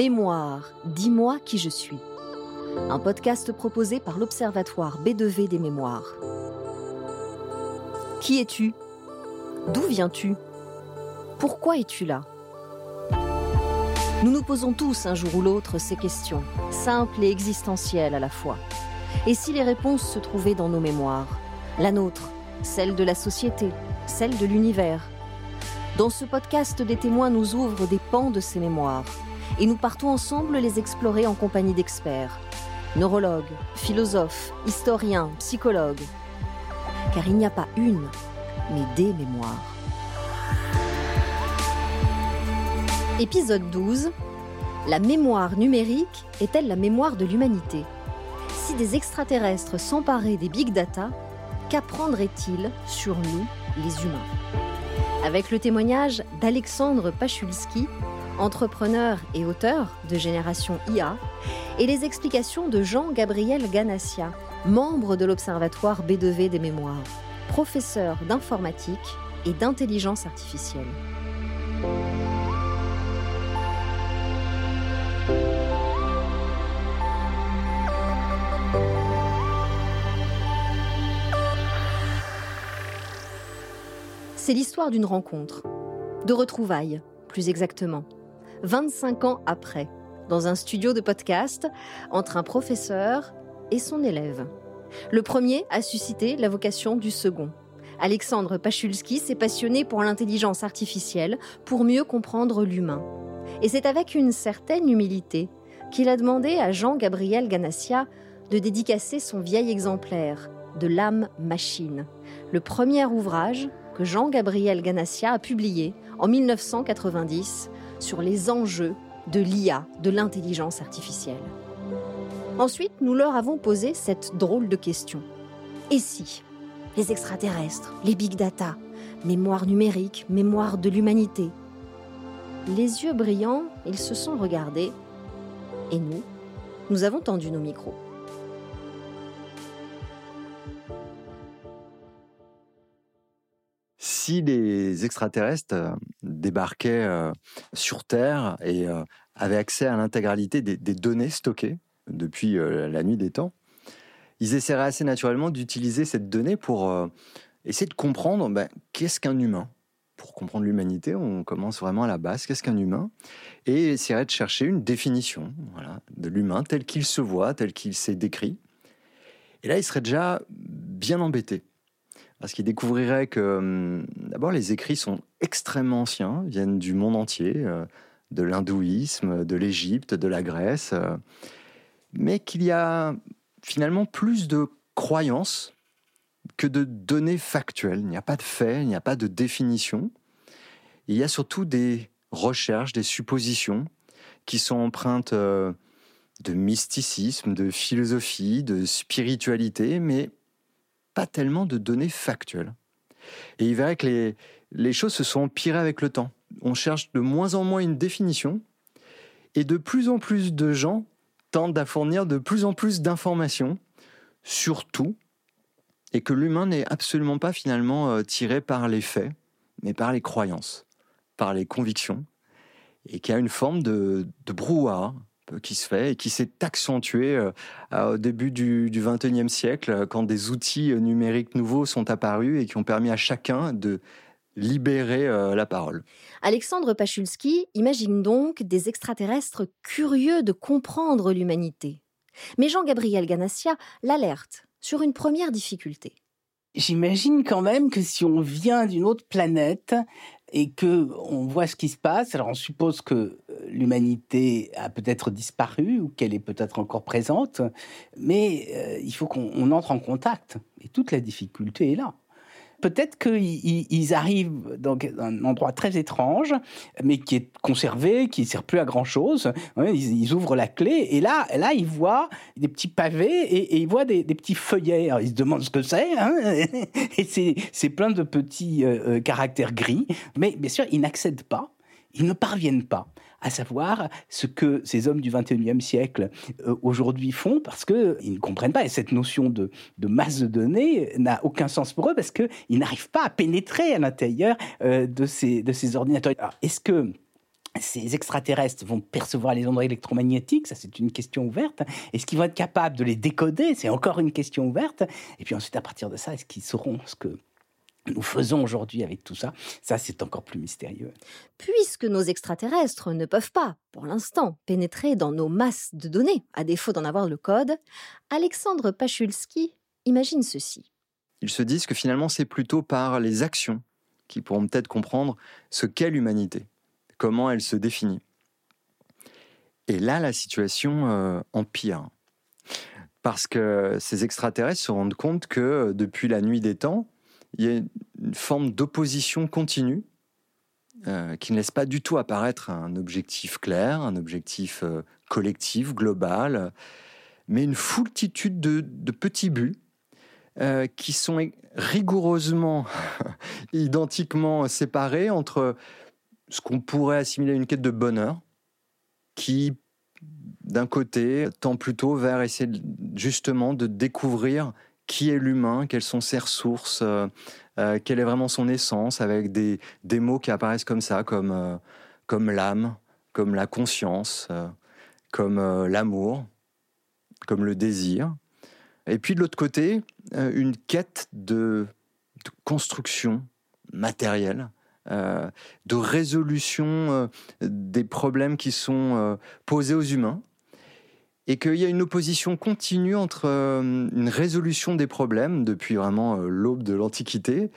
Mémoire, dis-moi qui je suis. Un podcast proposé par l'Observatoire B2V des mémoires. Qui es-tu? D'où viens-tu? Pourquoi es-tu là? Nous nous posons tous un jour ou l'autre ces questions, simples et existentielles à la fois. Et si les réponses se trouvaient dans nos mémoires? La nôtre, celle de la société, celle de l'univers. Dans ce podcast, des témoins nous ouvrent des pans de ces mémoires et nous partons ensemble les explorer en compagnie d'experts, neurologues, philosophes, historiens, psychologues. Car il n'y a pas une, mais des mémoires. Épisode 12. La mémoire numérique est-elle la mémoire de l'humanité? Si des extraterrestres s'emparaient des big data, qu'apprendraient-ils sur nous, les humains? Avec le témoignage d'Alexandre Pachulski, entrepreneur et auteur de Génération IA, et les explications de Jean-Gabriel Ganassia, membre de l'Observatoire B2V des mémoires, professeur d'informatique et d'intelligence artificielle. C'est l'histoire d'une rencontre, de retrouvailles, plus exactement. 25 ans après, dans un studio de podcast, entre un professeur et son élève. Le premier a suscité la vocation du second. Alexandre Pachulski s'est passionné pour l'intelligence artificielle pour mieux comprendre l'humain. Et c'est avec une certaine humilité qu'il a demandé à Jean-Gabriel Ganassia de dédicacer son vieil exemplaire de l'âme machine, le premier ouvrage que Jean-Gabriel Ganassia a publié en 1990 sur les enjeux de l'IA, de l'intelligence artificielle. Ensuite, nous leur avons posé cette drôle de question. Et si les extraterrestres, les big data, mémoire numérique, mémoire de l'humanité Les yeux brillants, ils se sont regardés. Et nous, nous avons tendu nos micros. Si les extraterrestres euh, débarquaient euh, sur Terre et euh, avaient accès à l'intégralité des, données stockées depuis la nuit des temps, ils essaieraient assez naturellement d'utiliser cette donnée pour essayer de comprendre ben, qu'est-ce qu'un humain? Pour comprendre l'humanité, on commence vraiment à la base, qu'est-ce qu'un humain? Et essaieraient de chercher une définition de l'humain tel qu'il se voit, tel qu'il s'est décrit. Et là, ils seraient déjà bien embêtés parce qu'il découvrirait que hum, d'abord les écrits sont extrêmement anciens, viennent du monde entier, euh, de l'hindouisme, de l'Égypte, de la Grèce, euh, mais qu'il y a finalement plus de croyances que de données factuelles. Il n'y a pas de faits, il n'y a pas de définition. Il y a surtout des recherches, des suppositions qui sont empreintes euh, de mysticisme, de philosophie, de spiritualité, mais tellement de données factuelles. Et il verrait que les, choses se sont empirées avec le temps. On cherche de moins en moins une définition, et de plus en plus de gens tentent à fournir de plus en plus d'informations sur tout, et que l'humain n'est absolument pas finalement euh, tiré par les faits, mais par les croyances, par les convictions, et qu'il y a une forme de, de brouhaha qui se fait et qui s'est accentué euh, au début du XXIe siècle, quand des outils numériques nouveaux sont apparus et qui ont permis à chacun de libérer euh, la parole. Alexandre Pachulski imagine donc des extraterrestres curieux de comprendre l'humanité. Mais Jean-Gabriel Ganassia l'alerte sur une première difficulté. J'imagine quand même que si on vient d'une autre planète et que on voit ce qui se passe, alors on suppose que euh, l'humanité a peut-être disparu ou qu'elle est peut-être encore présente, mais euh, il faut qu'on entre en contact. Et toute la difficulté est là peut-être qu'ils arrivent dans un endroit très étrange, mais qui est conservé, qui ne sert plus à grand-chose. Ils, ouvrent la clé et là, là, ils voient des petits pavés et, ils voient des, petits feuillets. ils se demandent ce que c'est. Hein et c'est plein de petits euh, euh, caractères gris. Mais bien sûr, ils n'accèdent pas. Ils ne parviennent pas à savoir ce que ces hommes du 21e siècle euh, aujourd'hui font parce qu'ils ne comprennent pas. Et cette notion de, masse de données n'a aucun sens pour eux parce qu'ils n'arrivent pas à pénétrer à l'intérieur euh, de, ces, de ces ordinateurs. Est-ce que ces extraterrestres vont percevoir les ondes électromagnétiques, ça c'est une question ouverte. Est-ce qu'ils vont être capables de les décoder? C'est encore une question ouverte. Et puis ensuite, à partir de ça, est-ce qu'ils sauront ce que nous faisons aujourd'hui avec tout ça Ça, c'est encore plus mystérieux. Puisque nos extraterrestres ne peuvent pas, pour l'instant, pénétrer dans nos masses de données, à défaut d'en avoir le code, Alexandre Pachulski imagine ceci. Ils se disent que finalement, c'est plutôt par les actions qui pourront peut-être comprendre ce qu'est l'humanité comment elle se définit. Et là, la situation euh, empire. Parce que ces extraterrestres se rendent compte que depuis la nuit des temps, il y a une forme d'opposition continue euh, qui ne laisse pas du tout apparaître un objectif clair, un objectif collectif, global, mais une foultitude de, de petits buts qui sont rigoureusement, identiquement séparés entre ce qu'on pourrait assimiler à une quête de bonheur, qui, d'un côté, tend plutôt vers essayer justement de découvrir qui est l'humain, quelles sont ses ressources, euh, euh, quelle est vraiment son essence, avec des, des mots qui apparaissent comme ça, comme, euh, comme l'âme, comme la conscience, comme l'amour, comme le désir. Et puis de l'autre côté, une quête de, construction matérielle, de résolution des problèmes qui sont posés aux humains, et qu'il y a une opposition continue entre une résolution des problèmes depuis vraiment l'aube de l'Antiquité,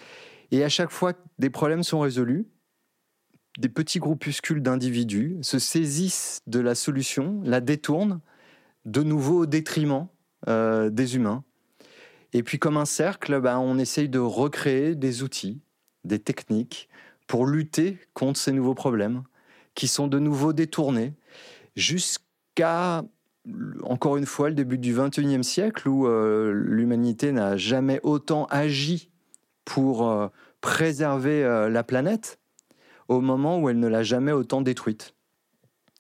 et à chaque fois que des problèmes sont résolus, des petits groupuscules d'individus se saisissent de la solution, la détournent, de nouveau au détriment des humains. Et puis comme un cercle, ben, on essaye de recréer des outils, des techniques, pour lutter contre ces nouveaux problèmes qui sont de nouveau détournés jusqu'à, encore une fois, le début du XXIe siècle où euh, l'humanité n'a jamais autant agi pour euh, préserver euh, la planète au moment où elle ne l'a jamais autant détruite.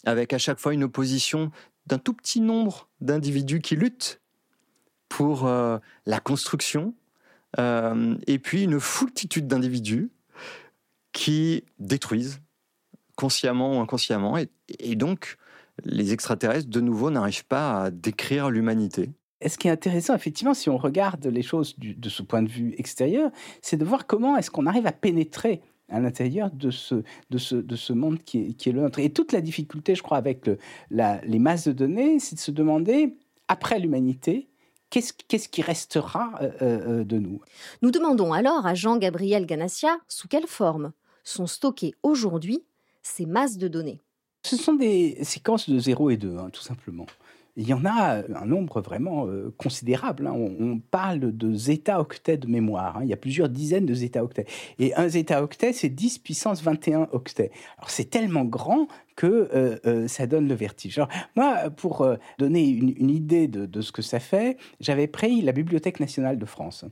Avec à chaque fois une opposition d'un tout petit nombre d'individus qui luttent pour la construction, et puis une foultitude d'individus qui détruisent consciemment ou inconsciemment. Et, donc, les extraterrestres, de nouveau, n'arrivent pas à décrire l'humanité. Et ce qui est intéressant, effectivement, si on regarde les choses de ce point de vue extérieur, c'est de voir comment est-ce qu'on arrive à pénétrer à l'intérieur de ce, de, ce, de ce monde qui est, qui est, le nôtre. Et toute la difficulté, je crois, avec les masses de données, c'est de se demander, après l'humanité, qu'est-ce qui restera euh, euh, de nous? Nous demandons alors à Jean-Gabriel Ganassia sous quelle forme sont stockées aujourd'hui ces masses de données Ce sont des séquences de 0 et 2, hein, tout simplement. Il y en a un nombre vraiment euh, considérable. Hein. On, parle de zeta-octets de mémoire. Hein. Il y a plusieurs dizaines de zeta-octets. Et un zeta-octet, c'est 10 puissance 21 octets. Alors c'est tellement grand que euh, euh, ça donne le vertige. Moi, pour donner une, idée de, ce que ça fait, j'avais pris la Bibliothèque nationale de France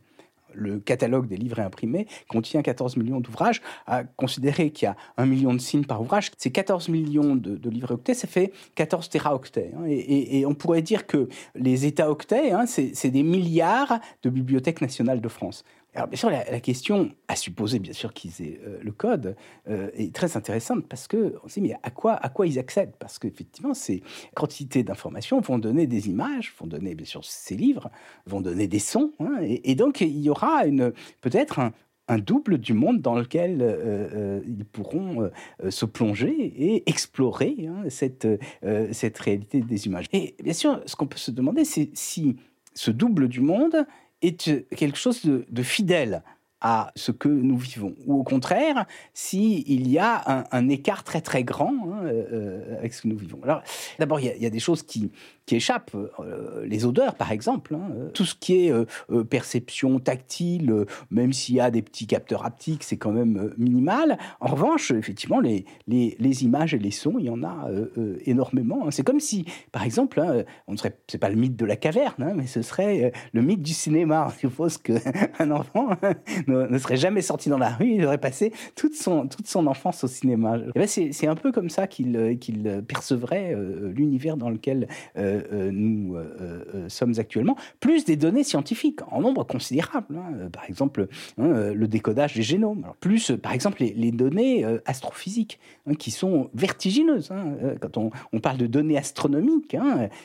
le catalogue des livres imprimés contient 14 millions d'ouvrages. À considérer qu'il y a un million de signes par ouvrage, c'est 14 millions de, livres octets, ça fait 14 téraoctets. Hein. Et, on pourrait dire que les États octets, hein, c'est des milliards de bibliothèques nationales de France. Alors, bien sûr, la, question, à supposer bien sûr qu'ils aient euh, le code, euh, est très intéressante parce que on se dit, mais à quoi, à quoi ils accèdent? Parce qu'effectivement, ces quantités d'informations vont donner des images, vont donner bien sûr ces livres, vont donner des sons. Hein, et, donc, il y aura peut-être un, double du monde dans lequel euh, ils pourront se plonger et explorer hein, cette, cette réalité des images. Et bien sûr, ce qu'on peut se demander, c'est si ce double du monde est quelque chose de, fidèle à ce que nous vivons. Ou au contraire, s'il il y a un, écart très très grand hein, euh, avec ce que nous vivons. Alors, d'abord, il, y, a des choses qui, qui échappent. Euh, les odeurs, par exemple. Hein, euh, tout ce qui est perception tactile, même s'il y a des petits capteurs haptiques, c'est quand même minimal. En revanche, effectivement, les, les, images et les sons, il y en a énormément. Hein. C'est comme si, par exemple, on serait, c'est pas le mythe de la caverne, mais ce serait le mythe du cinéma. Je suppose qu'un enfant ne, serait jamais sorti dans la rue, il aurait passé toute son, toute son enfance au cinéma. Ben c'est un peu comme ça qu'il qu'il percevrait l'univers dans lequel nous sommes actuellement, plus des données scientifiques en nombre considérable. Hein. Par exemple, hein, le décodage des génomes. plus, par exemple, les, données astrophysiques hein, qui sont vertigineuses. Quand on, parle de données astronomiques,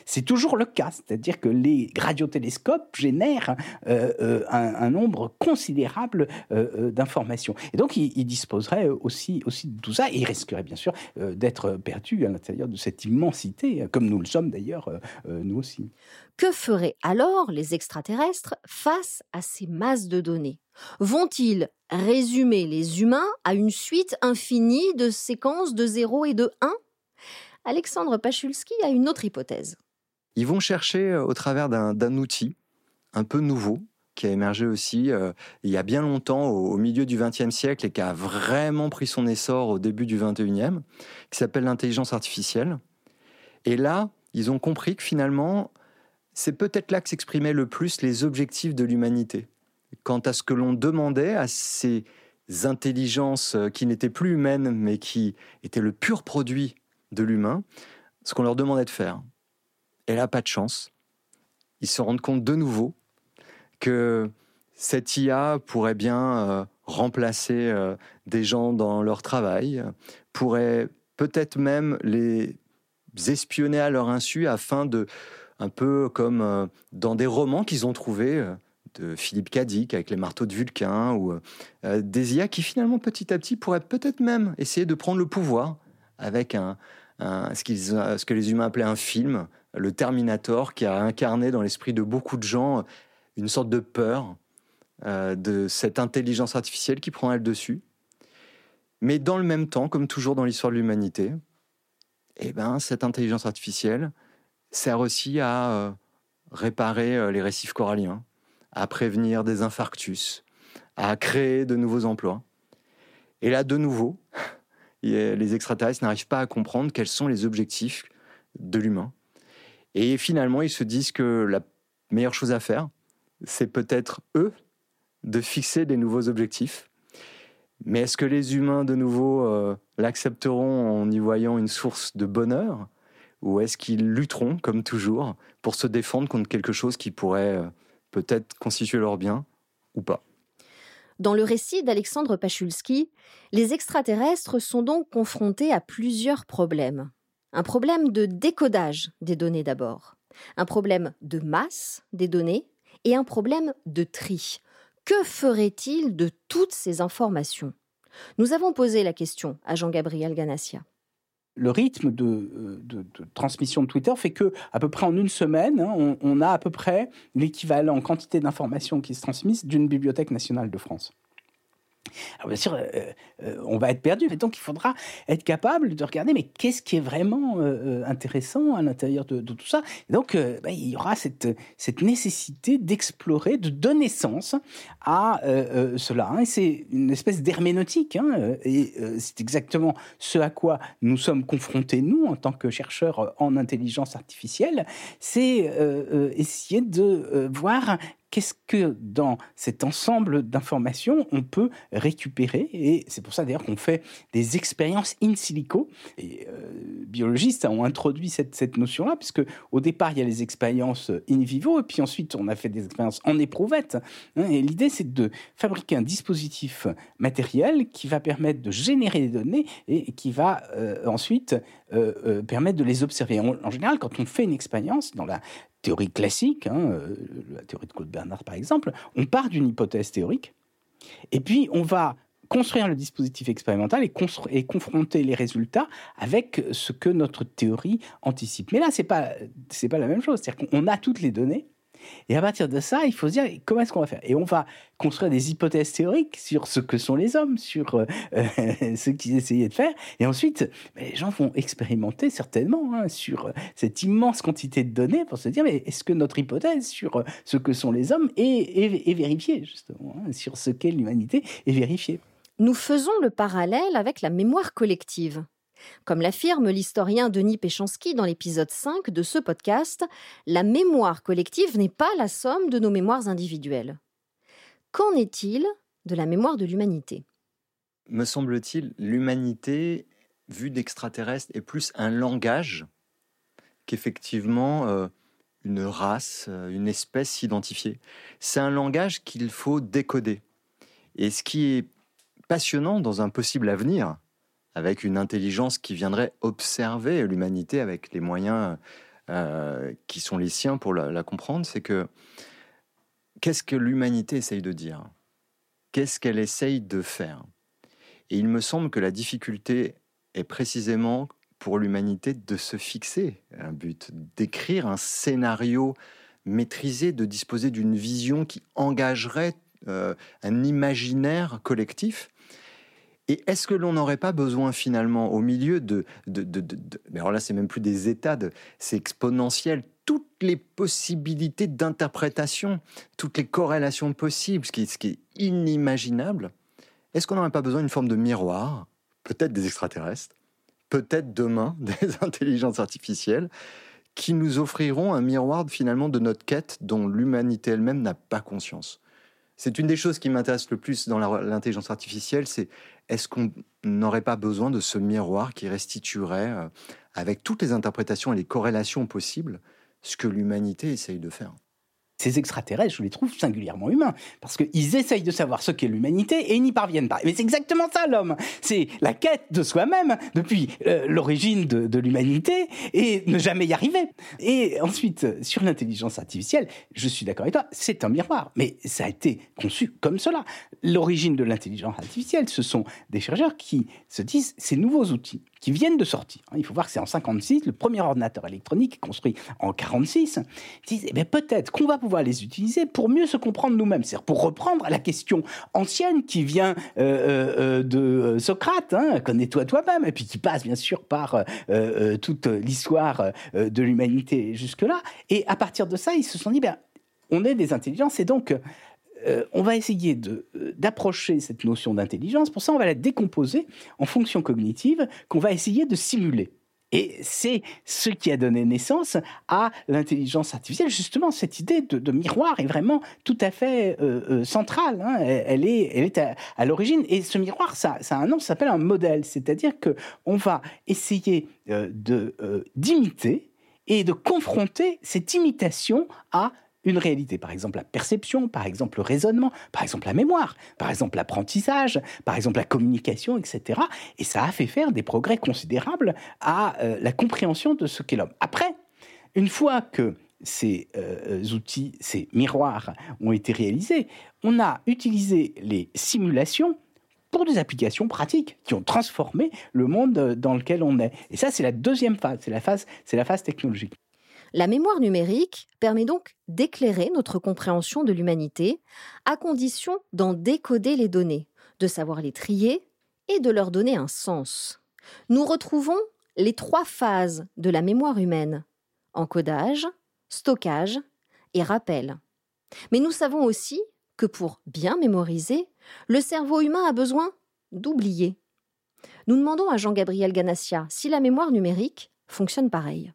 c'est toujours le cas. C'est-à-dire que les radiotélescopes génèrent euh, euh, un, nombre considérable euh, d'informations. Et donc, il, disposerait aussi, aussi de tout ça, et il risquerait bien sûr d'être perdu à l'intérieur de cette immensité, comme nous le sommes d'ailleurs, nous aussi. Que feraient alors les extraterrestres face à ces masses de données? Vont-ils résumer les humains à une suite infinie de séquences de 0 et de 1 Alexandre Pachulski a une autre hypothèse. Ils vont chercher au travers d'un outil un peu nouveau, qui a émergé aussi euh, il y a bien longtemps, au, milieu du XXe siècle, et qui a vraiment pris son essor au début du XXIe, qui s'appelle l'intelligence artificielle. Et là, ils ont compris que finalement, c'est peut-être là que s'exprimaient le plus les objectifs de l'humanité. Quant à ce que l'on demandait à ces intelligences euh, qui n'étaient plus humaines, mais qui étaient le pur produit de l'humain, ce qu'on leur demandait de faire. Et là, pas de chance. Ils se rendent compte de nouveau que cette IA pourrait bien euh, remplacer euh, des gens dans leur travail, pourrait peut-être même les espionner à leur insu afin de, un peu comme euh, dans des romans qu'ils ont trouvés de Philippe Cadic avec les marteaux de Vulcain, ou des IA qui finalement petit à petit pourraient peut-être même essayer de prendre le pouvoir avec un, ce, ce, que les humains appelaient un film, le Terminator, qui a incarné dans l'esprit de beaucoup de gens une sorte de peur euh, de cette intelligence artificielle qui prend le dessus. Mais dans le même temps, comme toujours dans l'histoire de l'humanité, eh ben, cette intelligence artificielle sert aussi à euh, réparer euh, les récifs coralliens, à prévenir des infarctus, à créer de nouveaux emplois. Et là, de nouveau, les extraterrestres n'arrivent pas à comprendre quels sont les objectifs de l'humain. Et finalement, ils se disent que la meilleure chose à faire, c'est peut-être eux de fixer des nouveaux objectifs. Mais est-ce que les humains, de nouveau, euh, l'accepteront en y voyant une source de bonheur? Ou est-ce qu'ils lutteront, comme toujours, pour se défendre contre quelque chose qui pourrait euh, peut-être constituer leur bien ou pas? Dans le récit d'Alexandre Pachulski, les extraterrestres sont donc confrontés à plusieurs problèmes. Un problème de décodage des données d'abord, un problème de masse des données et un problème de tri. Que ferait-il de toutes ces informations? Nous avons posé la question à Jean-Gabriel Ganassia le rythme de, transmission de Twitter fait que, à peu près en une semaine, hein, on, on, a à peu près l'équivalent en quantité d'informations qui se transmettent d'une bibliothèque nationale de France. Alors bien sûr, euh, euh, on va être perdu. Et donc, il faudra être capable de regarder, mais qu'est-ce qui est vraiment euh, intéressant à l'intérieur de, tout ça? Et Donc, bah, il y aura cette, cette nécessité d'explorer, de donner sens à cela. Hein. Et c'est une espèce d'herméneutique. Hein, et c'est exactement ce à quoi nous sommes confrontés, nous, en tant que chercheurs en intelligence artificielle. C'est essayer de voir qu'est-ce que dans cet ensemble d'informations on peut récupérer Et c'est pour ça d'ailleurs qu'on fait des expériences in silico. Et euh, biologistes ont introduit cette, notion-là, puisque au départ il y a les expériences in vivo, et puis ensuite on a fait des expériences en éprouvette. Hein. et l'idée c'est de fabriquer un dispositif matériel qui va permettre de générer des données et qui va euh, ensuite euh, permettre de les observer. en général, quand on fait une expérience dans la théorie classique, hein, euh, la théorie de Claude Bernard par exemple, on part d'une hypothèse théorique, et puis on va construire le dispositif expérimental et, et, confronter les résultats avec ce que notre théorie anticipe. Mais là, ce n'est pas, pas la même chose. C'est-à-dire qu'on a toutes les données, et à partir de ça, il faut se dire comment est-ce qu'on va faire? Et on va construire des hypothèses théoriques sur ce que sont les hommes, sur euh, ce qu'ils essayaient de faire. Et ensuite, les gens vont expérimenter certainement hein, sur cette immense quantité de données pour se dire mais est-ce que notre hypothèse sur ce que sont les hommes est, vérifiée, justement, hein, sur ce qu'est l'humanité est vérifiée? Nous faisons le parallèle avec la mémoire collective. Comme l'affirme l'historien Denis Péchanski dans l'épisode 5 de ce podcast, la mémoire collective n'est pas la somme de nos mémoires individuelles. Qu'en est-il de la mémoire de l'humanité? Me semble-t-il, l'humanité, vue d'extraterrestre, est plus un langage qu'effectivement euh, une race, euh, une espèce identifiée. C'est un langage qu'il faut décoder. Et ce qui est passionnant dans un possible avenir, avec une intelligence qui viendrait observer l'humanité avec les moyens euh, qui sont les siens pour la, comprendre, c'est que qu'est-ce que l'humanité essaye de dire? Qu'est-ce qu'elle essaye de faire? Et il me semble que la difficulté est précisément pour l'humanité de se fixer un but, d'écrire un scénario maîtrisé, de disposer d'une vision qui engagerait euh, un imaginaire collectif et est-ce que l'on n'aurait pas besoin finalement, au milieu de... de, mais alors là, c'est même plus des états, c'est exponentiel, toutes les possibilités d'interprétation, toutes les corrélations possibles, ce qui, ce qui est inimaginable, est-ce qu'on n'aurait pas besoin d'une forme de miroir, peut-être des extraterrestres, peut-être demain des intelligences artificielles, qui nous offriront un miroir finalement de notre quête dont l'humanité elle-même n'a pas conscience? C'est une des choses qui m'intéresse le plus dans l'intelligence artificielle, c'est est-ce qu'on n'aurait pas besoin de ce miroir qui restituerait, euh, avec toutes les interprétations et les corrélations possibles, ce que l'humanité essaye de faire? Ces extraterrestres, je les trouve singulièrement humains, parce qu'ils essayent de savoir ce qu'est l'humanité et ils n'y parviennent pas. Mais c'est exactement ça l'homme. C'est la quête de soi-même depuis euh, l'origine de, l'humanité et ne jamais y arriver. Et ensuite, sur l'intelligence artificielle, je suis d'accord avec toi, c'est un miroir, mais ça a été conçu comme cela. L'origine de l'intelligence artificielle, ce sont des chercheurs qui se disent ces nouveaux outils qui viennent de sortir. Il faut voir que c'est en 56, le premier ordinateur électronique construit en 46. Ils disent, eh peut-être qu'on va pouvoir les utiliser pour mieux se comprendre nous-mêmes. C'est-à-dire pour reprendre la question ancienne qui vient euh, euh, euh, de Socrate, hein, connais-toi toi-même, et puis qui passe bien sûr par toute l'histoire de l'humanité jusque-là. Et à partir de ça, ils se sont dit, ben, on est des intelligences et donc euh, on va essayer euh, d'approcher cette notion d'intelligence. Pour ça, on va la décomposer en fonctions cognitives qu'on va essayer de simuler. Et c'est ce qui a donné naissance à l'intelligence artificielle. Justement, cette idée de, miroir est vraiment tout à fait euh, centrale. Hein. Elle, est, à, l'origine. Et ce miroir, ça, a un nom, ça s'appelle un modèle. C'est-à-dire qu'on va essayer d'imiter et de confronter cette imitation à une réalité, par exemple la perception, par exemple le raisonnement, par exemple la mémoire, par exemple l'apprentissage, par exemple la communication, etc. Et ça a fait faire des progrès considérables à euh, la compréhension de ce qu'est l'homme. Après, une fois que ces euh, outils, ces miroirs ont été réalisés, on a utilisé les simulations pour des applications pratiques qui ont transformé le monde dans lequel on est. Et ça, c'est la deuxième phase, c'est la phase, c'est la phase technologique. La mémoire numérique permet donc d'éclairer notre compréhension de l'humanité, à condition d'en décoder les données, de savoir les trier et de leur donner un sens. Nous retrouvons les trois phases de la mémoire humaine encodage, stockage et rappel. Mais nous savons aussi que pour bien mémoriser, le cerveau humain a besoin d'oublier. Nous demandons à Jean-Gabriel Ganassia si la mémoire numérique fonctionne pareil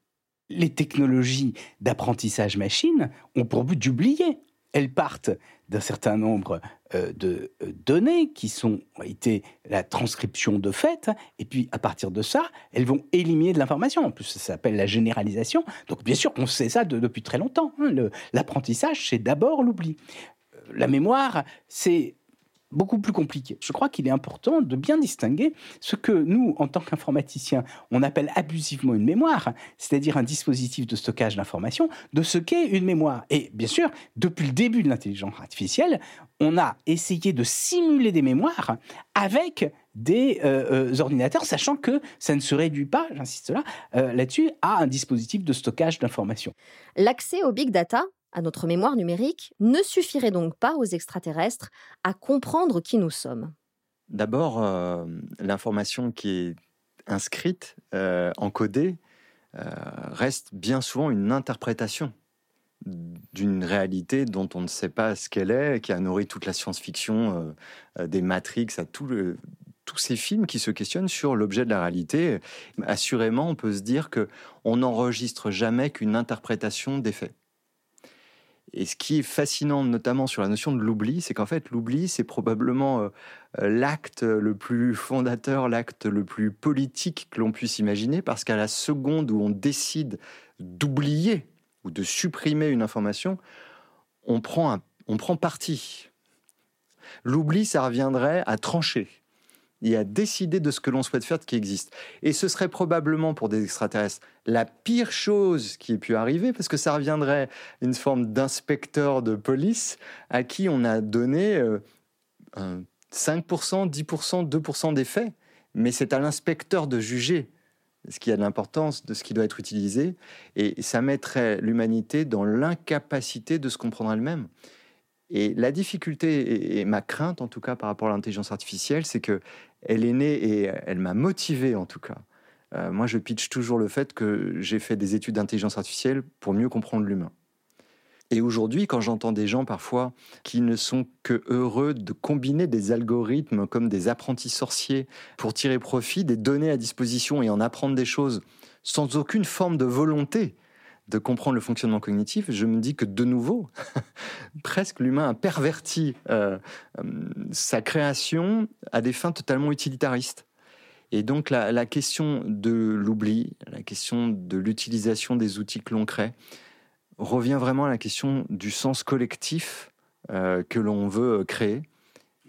les technologies d'apprentissage machine ont pour but d'oublier. Elles partent d'un certain nombre euh, de euh, données qui sont ont été la transcription de fait, et puis à partir de ça, elles vont éliminer de l'information. En plus, ça s'appelle la généralisation. Donc bien sûr qu'on sait ça depuis très longtemps. Hein. L'apprentissage, c'est d'abord l'oubli. Euh, la mémoire, c'est beaucoup plus compliqué. Je crois qu'il est important de bien distinguer ce que nous, en tant qu'informaticiens, on appelle abusivement une mémoire, c'est-à-dire un dispositif de stockage d'informations, de ce qu'est une mémoire. Et bien sûr, depuis le début de l'intelligence artificielle, on a essayé de simuler des mémoires avec des euh, euh, ordinateurs, sachant que ça ne se réduit pas, j'insiste là, euh, là-dessus, à un dispositif de stockage d'informations. L'accès au big data à notre mémoire numérique ne suffirait donc pas aux extraterrestres à comprendre qui nous sommes. D'abord, euh, l'information qui est inscrite, euh, encodée, euh, reste bien souvent une interprétation d'une réalité dont on ne sait pas ce qu'elle est, qui a nourri toute la science-fiction, des Matrix, à tous ces films qui se questionnent sur l'objet de la réalité. Assurément, on peut se dire que on n'enregistre jamais qu'une interprétation des faits. Et ce qui est fascinant, notamment sur la notion de l'oubli, c'est qu'en fait, l'oubli, c'est probablement l'acte le plus fondateur, l'acte le plus politique que l'on puisse imaginer, parce qu'à la seconde où on décide d'oublier ou de supprimer une information, on prend, on prend parti. L'oubli, ça reviendrait à trancher et à décider de ce que l'on souhaite faire de qui existe. Et ce serait probablement pour des extraterrestres la pire chose qui ait pu arriver, parce que ça reviendrait une forme d'inspecteur de police à qui on a donné 5%, 10%, 2% des faits. Mais c'est à l'inspecteur de juger ce qui a de l'importance, de ce qui doit être utilisé, et ça mettrait l'humanité dans l'incapacité de se comprendre elle-même. Et la difficulté, et ma crainte en tout cas par rapport à l'intelligence artificielle, c'est que elle est née et elle m'a motivé en tout cas. Euh, moi, je pitch toujours le fait que j'ai fait des études d'intelligence artificielle pour mieux comprendre l'humain. Et aujourd'hui, quand j'entends des gens parfois qui ne sont que heureux de combiner des algorithmes comme des apprentis sorciers pour tirer profit des données à disposition et en apprendre des choses sans aucune forme de volonté de comprendre le fonctionnement cognitif, je me dis que de nouveau, presque l'humain a perverti euh, euh, sa création à des fins totalement utilitaristes. Et donc la, question de l'oubli, la question de l'utilisation des outils que l'on crée, revient vraiment à la question du sens collectif euh, que l'on veut créer.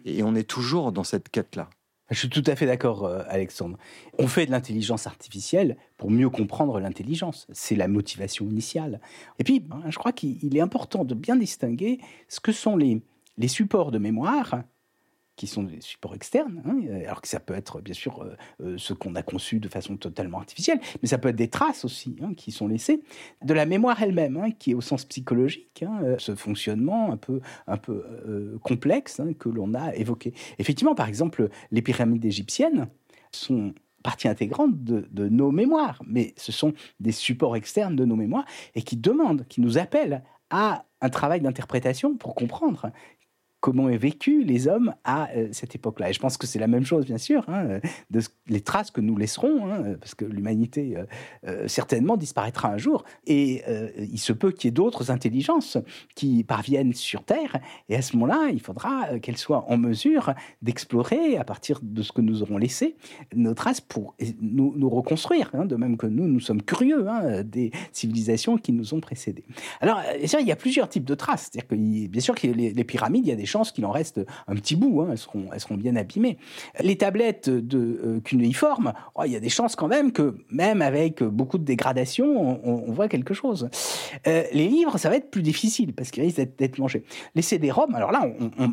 Et on est toujours dans cette quête-là. Je suis tout à fait d'accord, euh, Alexandre. On fait de l'intelligence artificielle pour mieux comprendre l'intelligence. C'est la motivation initiale. Et puis, hein, je crois qu'il est important de bien distinguer ce que sont les, les supports de mémoire qui sont des supports externes, hein, alors que ça peut être bien sûr euh, euh, ce qu'on a conçu de façon totalement artificielle, mais ça peut être des traces aussi hein, qui sont laissées de la mémoire elle-même, hein, qui est au sens psychologique, euh, ce fonctionnement un peu, un peu complexe que l'on a évoqué. Effectivement, par exemple, les pyramides égyptiennes sont partie intégrante de, nos mémoires, mais ce sont des supports externes de nos mémoires et qui demandent, qui nous appellent à un travail d'interprétation pour comprendre comment est vécu les hommes à euh, cette époque-là. Et je pense que c'est la même chose, bien sûr, hein, de les traces que nous laisserons, hein, parce que l'humanité euh, euh, certainement disparaîtra un jour. Et il se peut qu'il y ait d'autres intelligences qui parviennent sur Terre. Et à ce moment-là, il faudra qu'elles soient en mesure d'explorer, à partir de ce que nous aurons laissé, nos traces pour nous, reconstruire. Hein, de même que nous, nous sommes curieux des civilisations qui nous ont précédés. Alors, il y a plusieurs types de traces. C'est-à-dire que, bien sûr, les pyramides, il y a des qu'il en reste un petit bout, hein, elles, seront, bien abîmées. Les tablettes de euh, oh, il y a des chances quand même que même avec beaucoup de dégradation, on, voit quelque chose. Euh, les livres, ça va être plus difficile parce qu'ils risquent d'être mangés. Les CD-ROM, alors là,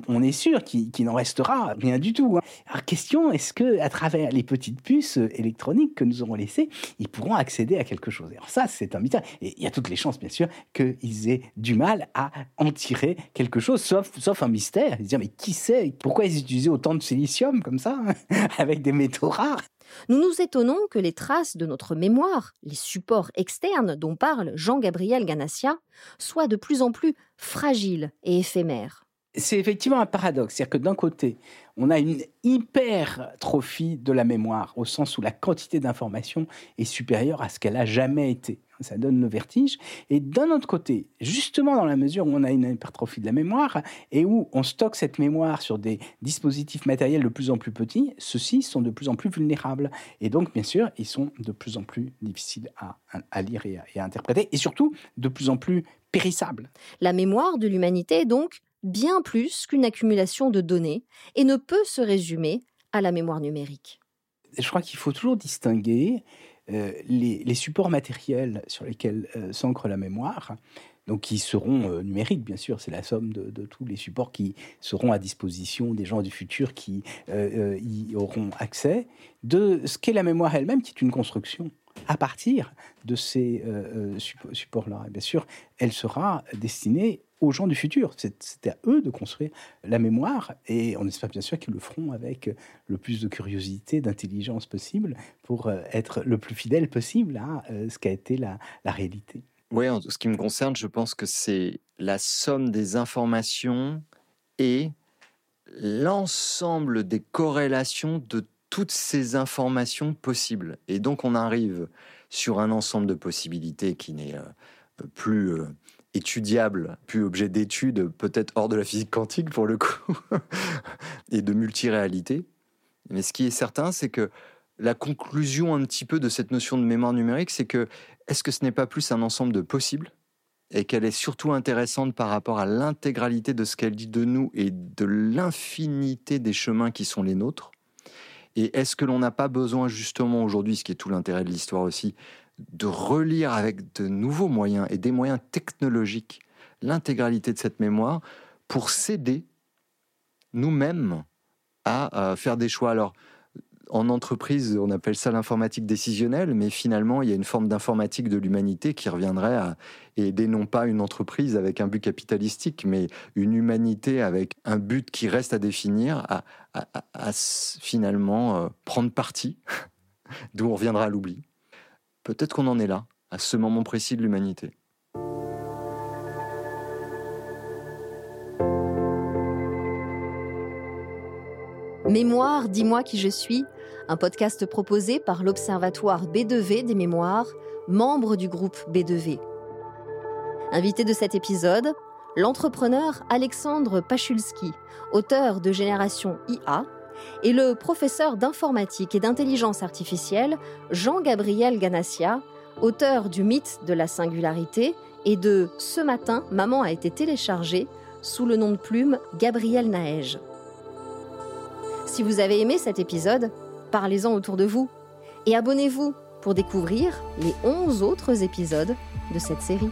on, est sûr qu'il n'en restera rien du tout. Hein. Alors question, est-ce que à travers les petites puces électroniques que nous aurons laissées, ils pourront accéder à quelque chose? Alors ça, c'est un mystère. Et il y a toutes les chances, bien sûr, qu'ils aient du mal à en tirer quelque chose, sauf, sauf un mystère mystère. Ils mais qui sait Pourquoi ils utilisaient autant de silicium comme ça, avec des métaux rares? Nous nous étonnons que les traces de notre mémoire, les supports externes dont parle Jean-Gabriel Ganassia, soient de plus en plus fragiles et éphémères. C'est effectivement un paradoxe, c'est-à-dire que d'un côté, on a une hypertrophie de la mémoire, au sens où la quantité d'informations est supérieure à ce qu'elle a jamais été ça donne le vertige. Et d'un autre côté, justement dans la mesure où on a une hypertrophie de la mémoire et où on stocke cette mémoire sur des dispositifs matériels de plus en plus petits, ceux-ci sont de plus en plus vulnérables. Et donc, bien sûr, ils sont de plus en plus difficiles à, lire et à interpréter, et surtout de plus en plus périssables. La mémoire de l'humanité est donc bien plus qu'une accumulation de données et ne peut se résumer à la mémoire numérique. Je crois qu'il faut toujours distinguer euh, les, supports matériels sur lesquels euh, s'ancre la mémoire, donc qui seront euh, numériques bien sûr, c'est la somme de, tous les supports qui seront à disposition des gens du futur qui y auront accès, de ce qu'est la mémoire elle-même, qui est une construction à partir de ces supports-là. bien sûr, elle sera destinée aux gens du futur. C'est à eux de construire la mémoire et on espère bien sûr qu'ils le feront avec le plus de curiosité, d'intelligence possible pour euh, être le plus fidèle possible à euh, ce qu'a été la, réalité. Oui, en ce qui me concerne, je pense que c'est la somme des informations et l'ensemble des corrélations de toutes ces informations possibles. Et donc on arrive sur un ensemble de possibilités qui n'est euh, plus étudiable, plus objet d'étude, peut-être hors de la physique quantique pour le coup, et de multiréalité. Mais ce qui est certain, c'est que la conclusion un petit peu de cette notion de mémoire numérique, c'est que est-ce que ce n'est pas plus un ensemble de possibles et qu'elle est surtout intéressante par rapport à l'intégralité de ce qu'elle dit de nous et de l'infinité des chemins qui sont les nôtres? Et est-ce que l'on n'a pas besoin justement aujourd'hui, ce qui est tout l'intérêt de l'histoire aussi, de relire avec de nouveaux moyens et des moyens technologiques l'intégralité de cette mémoire pour s'aider nous-mêmes à, faire des choix. Alors, en entreprise, on appelle ça l'informatique décisionnelle, mais finalement, il y a une forme d'informatique de l'humanité qui reviendrait à aider non pas une entreprise avec un but capitalistique, mais une humanité avec un but qui reste à définir, à, finalement euh, prendre parti, d'où on reviendra à l'oubli. Peut-être qu'on en est là, à ce moment précis de l'humanité. Mémoire, dis-moi qui je suis, un podcast proposé par l'Observatoire B2V des mémoires, membre du groupe B2V. Invité de cet épisode, l'entrepreneur Alexandre Pachulski, auteur de Génération IA, et le professeur d'informatique et d'intelligence artificielle Jean-Gabriel Ganassia, auteur du mythe de la singularité et de Ce matin, maman a été téléchargée sous le nom de plume Gabriel Naège. Si vous avez aimé cet épisode, parlez-en autour de vous et abonnez-vous pour découvrir les 11 autres épisodes de cette série.